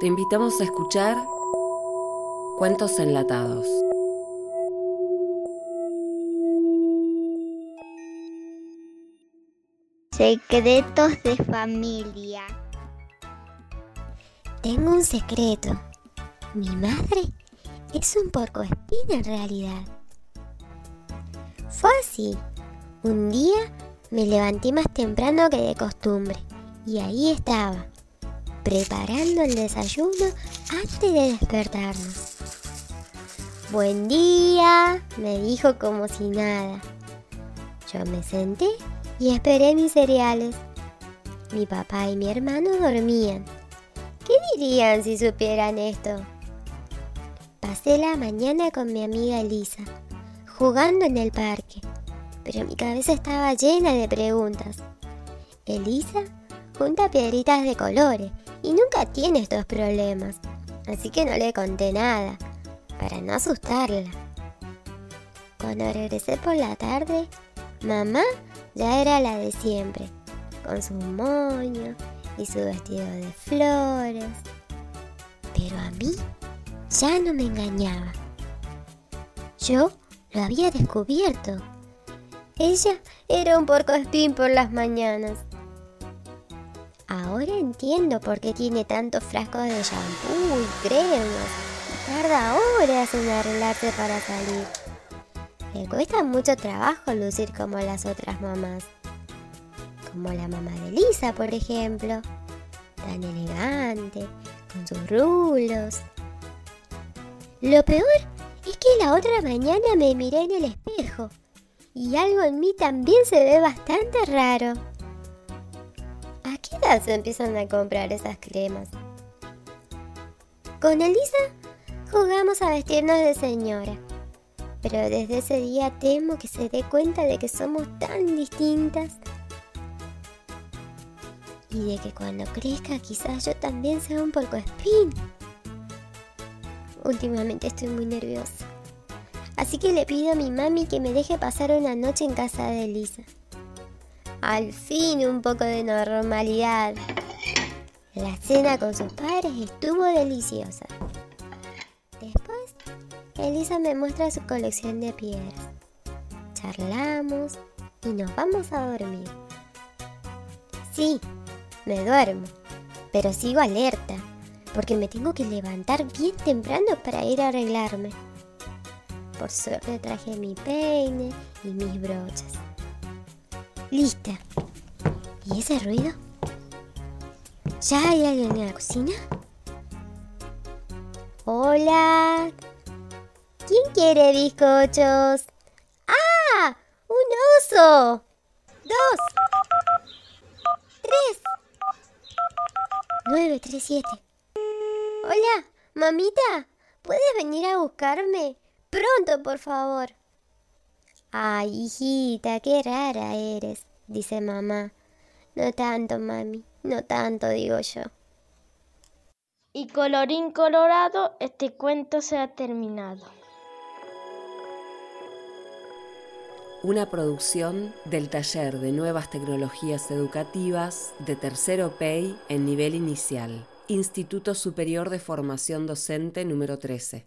Te invitamos a escuchar Cuentos Enlatados. Secretos de familia. Tengo un secreto. Mi madre es un porcoespín en realidad. Fue así. Un día me levanté más temprano que de costumbre y ahí estaba, preparando el desayuno antes de despertarnos. Buen día, me dijo como si nada. Yo me senté y esperé mis cereales. Mi papá y mi hermano dormían. ¿Qué dirían si supieran esto? Pasé la mañana con mi amiga Elisa, jugando en el parque, pero mi cabeza estaba llena de preguntas. Elisa junta piedritas de colores y nunca tiene estos problemas, así que no le conté nada, para no asustarla. Cuando regresé por la tarde, mamá ya era la de siempre, con su moño y su vestido de flores. Pero a mí ya no me engañaba. Yo lo había descubierto. Ella era un porcoespín por las mañanas. Ahora entiendo por qué tiene tantos frascos de shampoo y cremas. Tarda horas en arreglarse para salir. Le cuesta mucho trabajo lucir como las otras mamás. Como la mamá de Lisa, por ejemplo. Tan elegante, con sus rulos. Lo peor es que la otra mañana me miré en el espejo y algo en mí también se ve bastante raro. ¿A qué edad se empiezan a comprar esas cremas? Con Elisa jugamos a vestirnos de señora, pero desde ese día temo que se dé cuenta de que somos tan distintas y de que cuando crezca quizás yo también sea un poco espín. Últimamente estoy muy nerviosa. Así que le pido a mi mami que me deje pasar una noche en casa de Elisa. Al fin un poco de normalidad. La cena con sus padres estuvo deliciosa. Después, Elisa me muestra su colección de piedras. Charlamos y nos vamos a dormir. Sí, me duermo, pero sigo alerta porque me tengo que levantar bien temprano para ir a arreglarme. Por suerte traje mi peine y mis brochas. Lista. ¿Y ese ruido? ¿Ya hay alguien en la cocina? Hola. ¿Quién quiere bizcochos? ¡Ah! ¡Un oso! ¡Dos! ¡Tres! Nueve, tres, siete. Hola, mamita, ¿puedes venir a buscarme? Pronto, por favor. Ay, hijita, qué rara eres, dice mamá. No tanto, mami, no tanto, digo yo. Y colorín colorado, este cuento se ha terminado. Una producción del taller de nuevas tecnologías educativas de tercero PEI en nivel inicial. Instituto Superior de Formación Docente número 13.